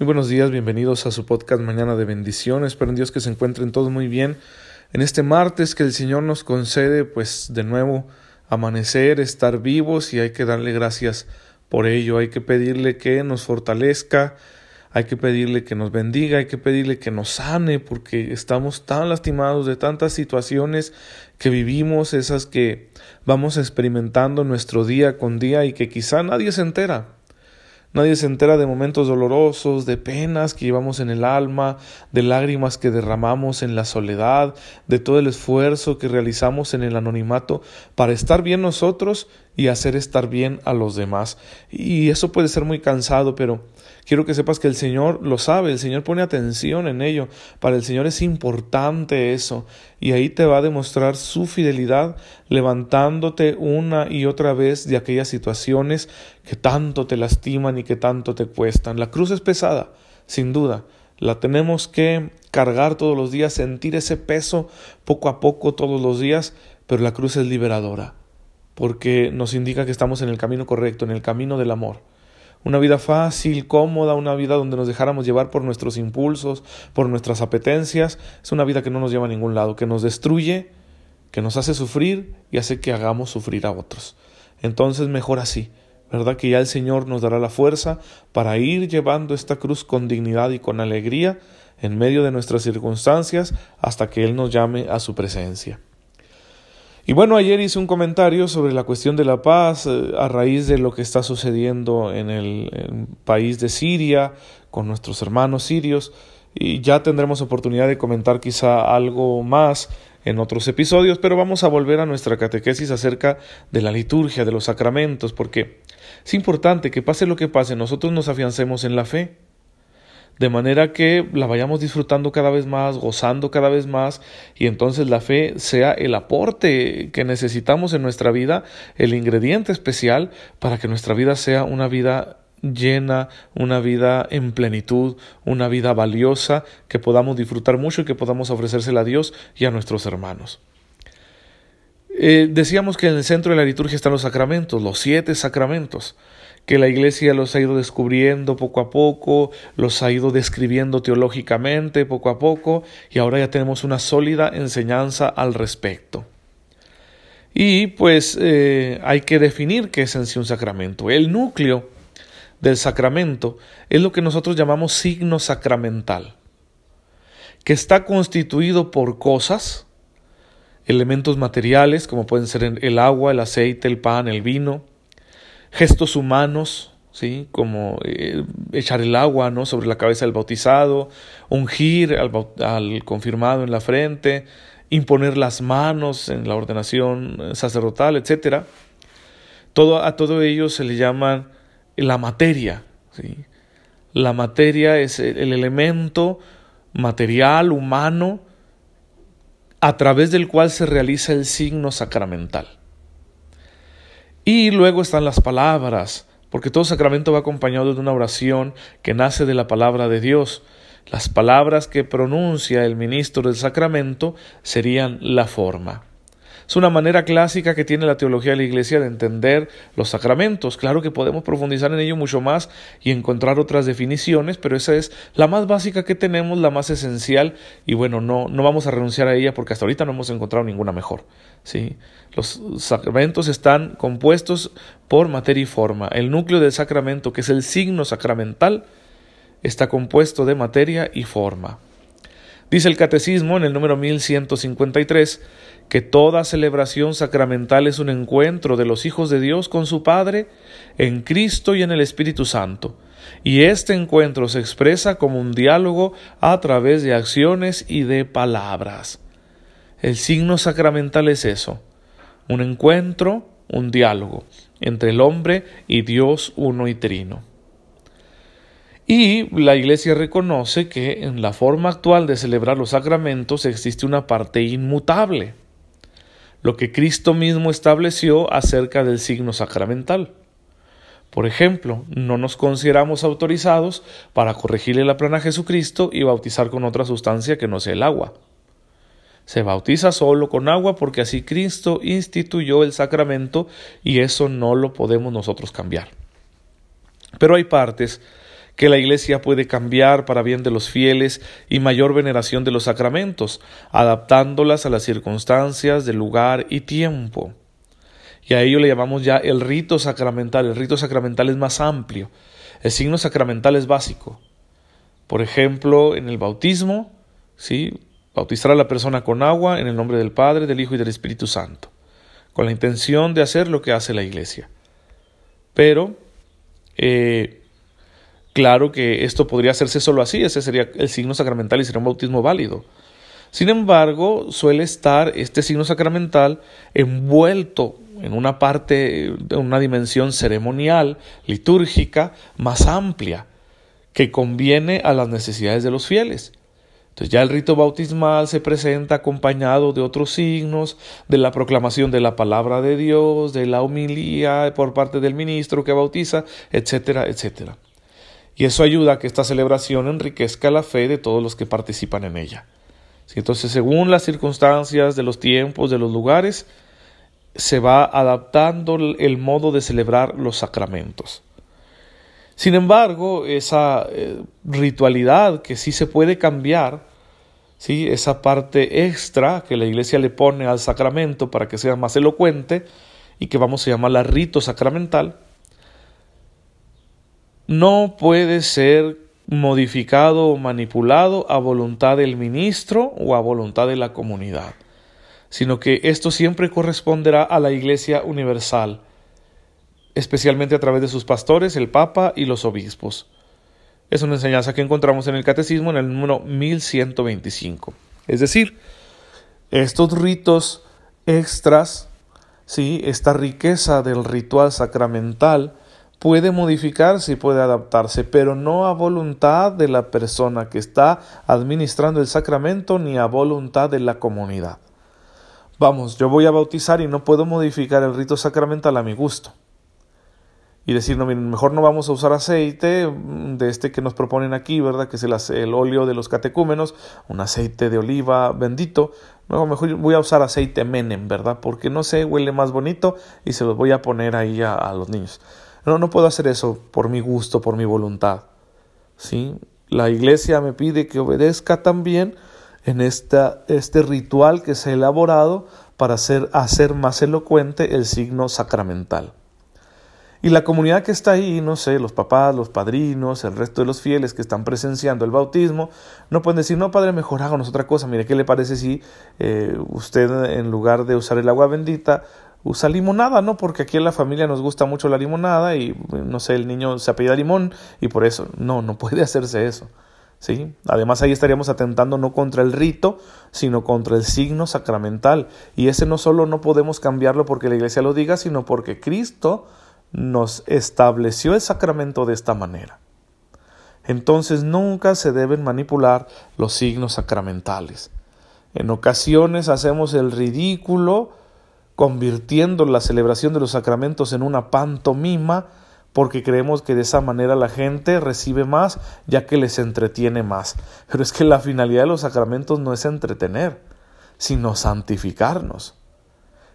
Muy buenos días, bienvenidos a su podcast Mañana de Bendiciones. Espero en Dios que se encuentren todos muy bien. En este martes que el Señor nos concede, pues de nuevo amanecer, estar vivos y hay que darle gracias por ello. Hay que pedirle que nos fortalezca, hay que pedirle que nos bendiga, hay que pedirle que nos sane, porque estamos tan lastimados de tantas situaciones que vivimos, esas que vamos experimentando nuestro día con día y que quizá nadie se entera. Nadie se entera de momentos dolorosos, de penas que llevamos en el alma, de lágrimas que derramamos en la soledad, de todo el esfuerzo que realizamos en el anonimato para estar bien nosotros y hacer estar bien a los demás. Y eso puede ser muy cansado, pero quiero que sepas que el Señor lo sabe, el Señor pone atención en ello. Para el Señor es importante eso. Y ahí te va a demostrar su fidelidad levantándote una y otra vez de aquellas situaciones que tanto te lastiman y que tanto te cuestan. La cruz es pesada, sin duda. La tenemos que cargar todos los días, sentir ese peso poco a poco todos los días, pero la cruz es liberadora porque nos indica que estamos en el camino correcto, en el camino del amor. Una vida fácil, cómoda, una vida donde nos dejáramos llevar por nuestros impulsos, por nuestras apetencias, es una vida que no nos lleva a ningún lado, que nos destruye, que nos hace sufrir y hace que hagamos sufrir a otros. Entonces mejor así, ¿verdad? Que ya el Señor nos dará la fuerza para ir llevando esta cruz con dignidad y con alegría en medio de nuestras circunstancias hasta que Él nos llame a su presencia. Y bueno, ayer hice un comentario sobre la cuestión de la paz eh, a raíz de lo que está sucediendo en el, país de Siria con nuestros hermanos sirios y ya tendremos oportunidad de comentar quizá algo más en otros episodios, pero vamos a volver a nuestra catequesis acerca de la liturgia, de los sacramentos, porque es importante que pase lo que pase, nosotros nos afiancemos en la fe de manera que la vayamos disfrutando cada vez más, gozando cada vez más, y entonces la fe sea el aporte que necesitamos en nuestra vida, el ingrediente especial para que nuestra vida sea una vida llena, una vida en plenitud, una vida valiosa, que podamos disfrutar mucho y que podamos ofrecérsela a Dios y a nuestros hermanos. Eh, decíamos que en el centro de la liturgia están los sacramentos, los siete sacramentos que la Iglesia los ha ido descubriendo poco a poco, los ha ido describiendo teológicamente poco a poco, y ahora ya tenemos una sólida enseñanza al respecto. Y pues eh, hay que definir qué es en sí un sacramento. El núcleo del sacramento es lo que nosotros llamamos signo sacramental, que está constituido por cosas, elementos materiales como pueden ser el agua, el aceite, el pan, el vino, gestos humanos, ¿sí? como eh, echar el agua ¿no? sobre la cabeza del bautizado, ungir al, al, confirmado en la frente, imponer las manos en la ordenación eh, sacerdotal, etc. Todo, a todo ello se le llama la materia. ¿sí? La materia es el elemento material, humano, a través del cual se realiza el signo sacramental. Y luego están las palabras, porque todo sacramento va acompañado de una oración que nace de la palabra de Dios. Las palabras que pronuncia el ministro del sacramento serían la forma. Es una manera clásica que tiene la teología de la Iglesia de entender los sacramentos. Claro que podemos profundizar en ello mucho más y encontrar otras definiciones, pero esa es la más básica que tenemos, la más esencial, y bueno, no, no vamos a renunciar a ella porque hasta ahorita no hemos encontrado ninguna mejor. ¿sí? Los sacramentos están compuestos por materia y forma. El núcleo del sacramento, que es el signo sacramental, está compuesto de materia y forma. Dice el Catecismo en el número 1153 que toda celebración sacramental es un encuentro de los hijos de Dios con su Padre en Cristo y en el Espíritu Santo, y este encuentro se expresa como un diálogo a través de acciones y de palabras. El signo sacramental es eso, un encuentro, un diálogo entre el hombre y Dios uno y trino. Y la Iglesia reconoce que en la forma actual de celebrar los sacramentos existe una parte inmutable lo que Cristo mismo estableció acerca del signo sacramental. Por ejemplo, no nos consideramos autorizados para corregirle la plana a Jesucristo y bautizar con otra sustancia que no sea el agua. Se bautiza solo con agua porque así Cristo instituyó el sacramento y eso no lo podemos nosotros cambiar. Pero hay partes que la Iglesia puede cambiar para bien de los fieles y mayor veneración de los sacramentos, adaptándolas a las circunstancias del lugar y tiempo. Y a ello le llamamos ya el rito sacramental. El rito sacramental es más amplio. El signo sacramental es básico. Por ejemplo, en el bautismo, ¿sí? bautizar a la persona con agua en el nombre del Padre, del Hijo y del Espíritu Santo, con la intención de hacer lo que hace la Iglesia. Pero, eh, claro que esto podría hacerse solo así, ese sería el signo sacramental y sería un bautismo válido. Sin embargo, suele estar este signo sacramental envuelto en una parte, en una dimensión ceremonial, litúrgica, más amplia, que conviene a las necesidades de los fieles. Entonces ya el rito bautismal se presenta acompañado de otros signos, de la proclamación de la palabra de Dios, de la humilía por parte del ministro que bautiza, etcétera, etcétera. Y eso ayuda a que esta celebración enriquezca la fe de todos los que participan en ella. Entonces, según las circunstancias de los tiempos, de los lugares, se va adaptando el modo de celebrar los sacramentos. Sin embargo, esa eh, ritualidad que sí se puede cambiar, ¿sí? esa parte extra que la iglesia le pone al sacramento para que sea más elocuente y que vamos a llamarla rito sacramental, no puede ser modificado o manipulado a voluntad del ministro o a voluntad de la comunidad sino que esto siempre corresponderá a la Iglesia universal, especialmente a través de sus pastores, el Papa y los obispos. Es una enseñanza que encontramos en el Catecismo en el número 1125. Es decir, estos ritos extras, ¿sí? esta riqueza del ritual sacramental, puede modificarse y puede adaptarse, pero no a voluntad de la persona que está administrando el sacramento ni a voluntad de la comunidad. Vamos, yo voy a bautizar y no puedo modificar el rito sacramental a mi gusto. Y decir, no, miren, mejor no vamos a usar aceite mm, de este que nos proponen aquí, ¿verdad? Que es el, el óleo de los catecúmenos, un aceite de oliva bendito. No, mejor voy a usar aceite menem, ¿verdad? Porque no sé, huele más bonito y se los voy a poner ahí a, a los niños. No, no puedo hacer eso por mi gusto, por mi voluntad. ¿Sí? La iglesia me pide que obedezca también en esta, este ritual que se ha elaborado para hacer, hacer más elocuente el signo sacramental. Y la comunidad que está ahí, no sé, los papás, los padrinos, el resto de los fieles que están presenciando el bautismo, no pueden decir, no, padre, mejor háganos otra cosa. Mire, ¿qué le parece si eh, usted en lugar de usar el agua bendita, usa limonada, ¿no? Porque aquí en la familia nos gusta mucho la limonada y, no sé, el niño se apellida limón y por eso, no, no puede hacerse eso. ¿sí? Además ahí estaríamos atentando no contra el rito, sino contra el signo sacramental. Y ese no solo no podemos cambiarlo porque la iglesia lo diga, sino porque Cristo nos estableció el sacramento de esta manera. Entonces nunca se deben manipular los signos sacramentales. En ocasiones hacemos el ridículo convirtiendo la celebración de los sacramentos en una pantomima porque creemos que de esa manera la gente recibe más ya que les entretiene más. Pero es que la finalidad de los sacramentos no es entretener, sino santificarnos.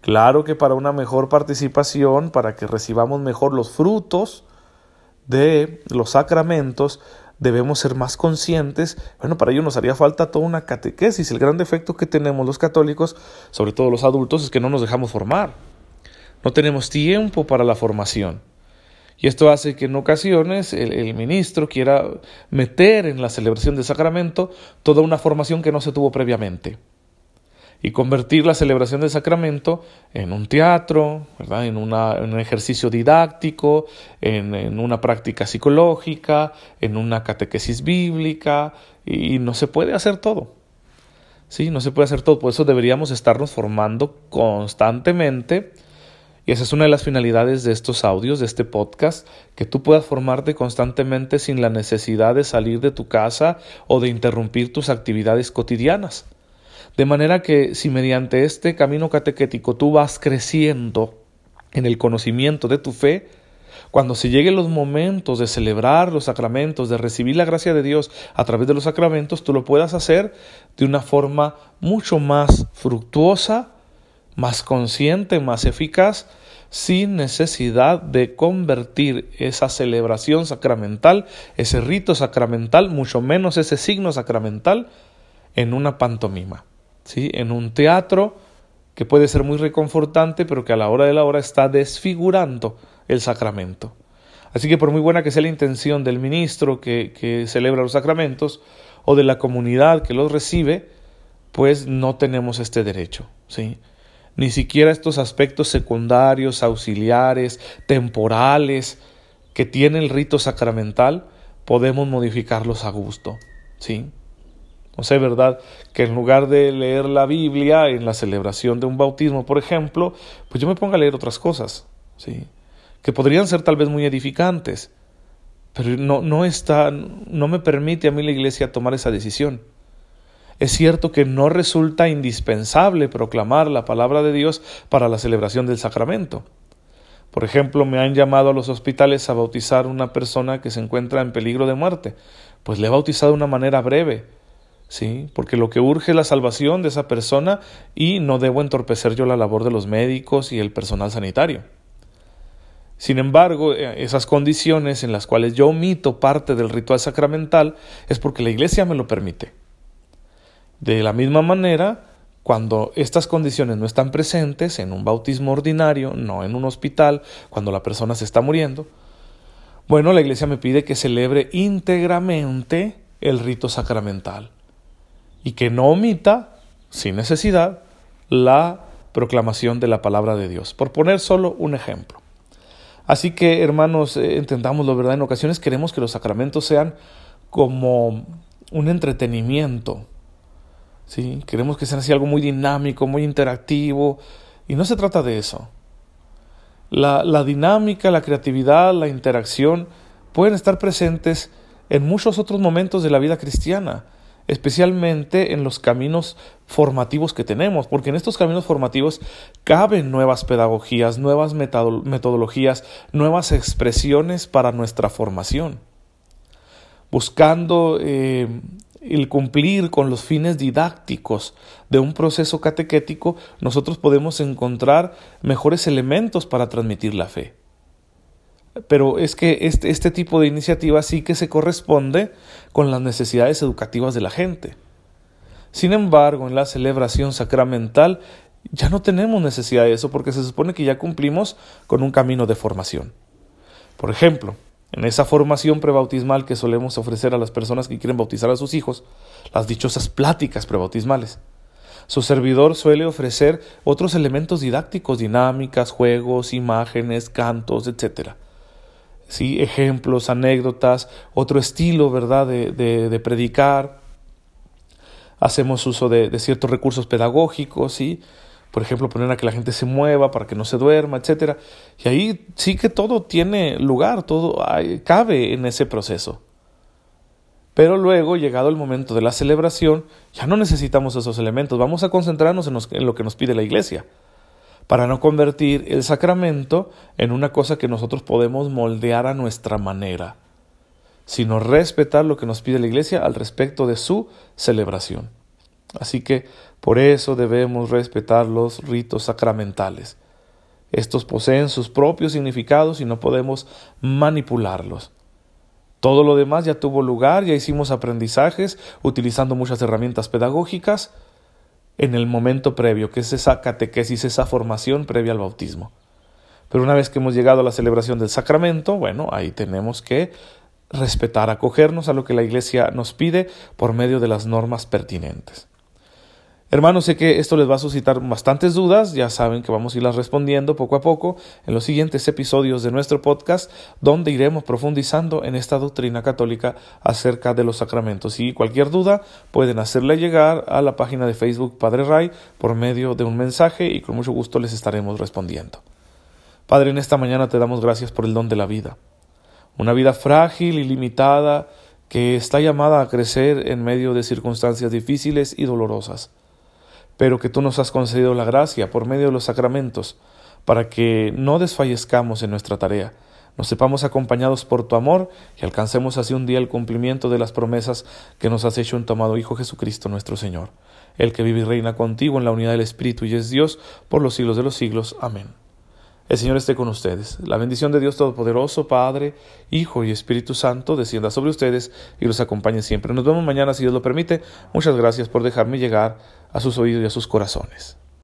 Claro que para una mejor participación, para que recibamos mejor los frutos de los sacramentos, debemos ser más conscientes. Bueno, para ello nos haría falta toda una catequesis. El gran defecto que tenemos los católicos, sobre todo los adultos, es que no nos dejamos formar. No tenemos tiempo para la formación. Y esto hace que en ocasiones el, ministro quiera meter en la celebración del sacramento toda una formación que no se tuvo previamente y convertir la celebración del sacramento en un teatro, ¿verdad? En, un ejercicio didáctico, en, una práctica psicológica, en una catequesis bíblica, y no se puede hacer todo. Sí, no se puede hacer todo, por eso deberíamos estarnos formando constantemente y esa es una de las finalidades de estos audios, de este podcast, que tú puedas formarte constantemente sin la necesidad de salir de tu casa o de interrumpir tus actividades cotidianas. De manera que si mediante este camino catequético tú vas creciendo en el conocimiento de tu fe, cuando se lleguen los momentos de celebrar los sacramentos, de recibir la gracia de Dios a través de los sacramentos, tú lo puedas hacer de una forma mucho más fructuosa, más consciente, más eficaz, sin necesidad de convertir esa celebración sacramental, ese rito sacramental, mucho menos ese signo sacramental, en una pantomima, ¿sí? en un teatro que puede ser muy reconfortante, pero que a la hora de la hora está desfigurando el sacramento. Así que por muy buena que sea la intención del ministro que, que celebra los sacramentos o de la comunidad que los recibe, pues no tenemos este derecho, ¿sí? Ni siquiera estos aspectos secundarios, auxiliares, temporales que tiene el rito sacramental, podemos modificarlos a gusto, ¿sí? No sé, ¿verdad? Que en lugar de leer la Biblia en la celebración de un bautismo, por ejemplo, pues yo me ponga a leer otras cosas, ¿sí? Que podrían ser tal vez muy edificantes, pero no, no está, no me permite a mí la iglesia tomar esa decisión. Es cierto que no resulta indispensable proclamar la palabra de Dios para la celebración del sacramento. Por ejemplo, me han llamado a los hospitales a bautizar una persona que se encuentra en peligro de muerte. Pues le he bautizado de una manera breve, ¿sí? Porque lo que urge es la salvación de esa persona y no debo entorpecer yo la labor de los médicos y el personal sanitario. Sin embargo, eh, esas condiciones en las cuales yo omito parte del ritual sacramental es porque la Iglesia me lo permite. De la misma manera, cuando estas condiciones no están presentes en un bautismo ordinario, no en un hospital, cuando la persona se está muriendo, bueno, la Iglesia me pide que celebre íntegramente el rito sacramental y que no omita, sin necesidad, la proclamación de la palabra de Dios. Por poner solo un ejemplo. Así que, hermanos, eh, entendámoslo, ¿verdad? En ocasiones queremos que los sacramentos sean como un entretenimiento. ¿sí? Queremos que sean así algo muy dinámico, muy interactivo. Y no se trata de eso. La, la dinámica, la creatividad, la interacción pueden estar presentes en muchos otros momentos de la vida cristiana especialmente en los caminos formativos que tenemos, porque en estos caminos formativos caben nuevas pedagogías, nuevas metodologías, nuevas expresiones para nuestra formación, buscando eh, el cumplir con los fines didácticos de un proceso catequético, nosotros podemos encontrar mejores elementos para transmitir la fe. Pero es que este, este tipo de iniciativa sí que se corresponde con las necesidades educativas de la gente. Sin embargo, en la celebración sacramental ya no tenemos necesidad de eso porque se supone que ya cumplimos con un camino de formación. Por ejemplo, en esa formación prebautismal que solemos ofrecer a las personas que quieren bautizar a sus hijos, las dichosas pláticas prebautismales, su servidor suele ofrecer otros elementos didácticos, dinámicas, juegos, imágenes, cantos, etc ¿sí? ejemplos, anécdotas, otro estilo, ¿verdad?, de, de, predicar. Hacemos uso de, ciertos recursos pedagógicos, ¿sí? Por ejemplo, poner a que la gente se mueva para que no se duerma, etcétera. Y ahí sí que todo tiene lugar, todo cabe en ese proceso. Pero luego, llegado el momento de la celebración, ya no necesitamos esos elementos. Vamos a concentrarnos en lo que nos pide la iglesia para no convertir el sacramento en una cosa que nosotros podemos moldear a nuestra manera, sino respetar lo que nos pide la Iglesia al respecto de su celebración. Así que por eso debemos respetar los ritos sacramentales. Estos poseen sus propios significados y no podemos manipularlos. Todo lo demás ya tuvo lugar, ya hicimos aprendizajes utilizando muchas herramientas pedagógicas, en el momento previo, que es esa catequesis, esa formación previa al bautismo. Pero una vez que hemos llegado a la celebración del sacramento, bueno, ahí tenemos que respetar, acogernos a lo que la Iglesia nos pide por medio de las normas pertinentes. Hermanos, sé que esto les va a suscitar bastantes dudas, ya saben que vamos a irlas respondiendo poco a poco en los siguientes episodios de nuestro podcast, donde iremos profundizando en esta doctrina católica acerca de los sacramentos. Y cualquier duda pueden hacerle llegar a la página de Facebook Padre Ray por medio de un mensaje y con mucho gusto les estaremos respondiendo. Padre, en esta mañana te damos gracias por el don de la vida, una vida frágil y limitada que está llamada a crecer en medio de circunstancias difíciles y dolorosas pero que tú nos has concedido la gracia por medio de los sacramentos, para que no desfallezcamos en nuestra tarea, nos sepamos acompañados por tu amor y alcancemos así un día el cumplimiento de las promesas que nos has hecho en tu amado Hijo Jesucristo nuestro Señor, el que vive y reina contigo en la unidad del Espíritu y es Dios por los siglos de los siglos. Amén. El Señor esté con ustedes. La bendición de Dios Todopoderoso, Padre, Hijo y Espíritu Santo, descienda sobre ustedes y los acompañe siempre. Nos vemos mañana si Dios lo permite. Muchas gracias por dejarme llegar a sus oídos y a sus corazones.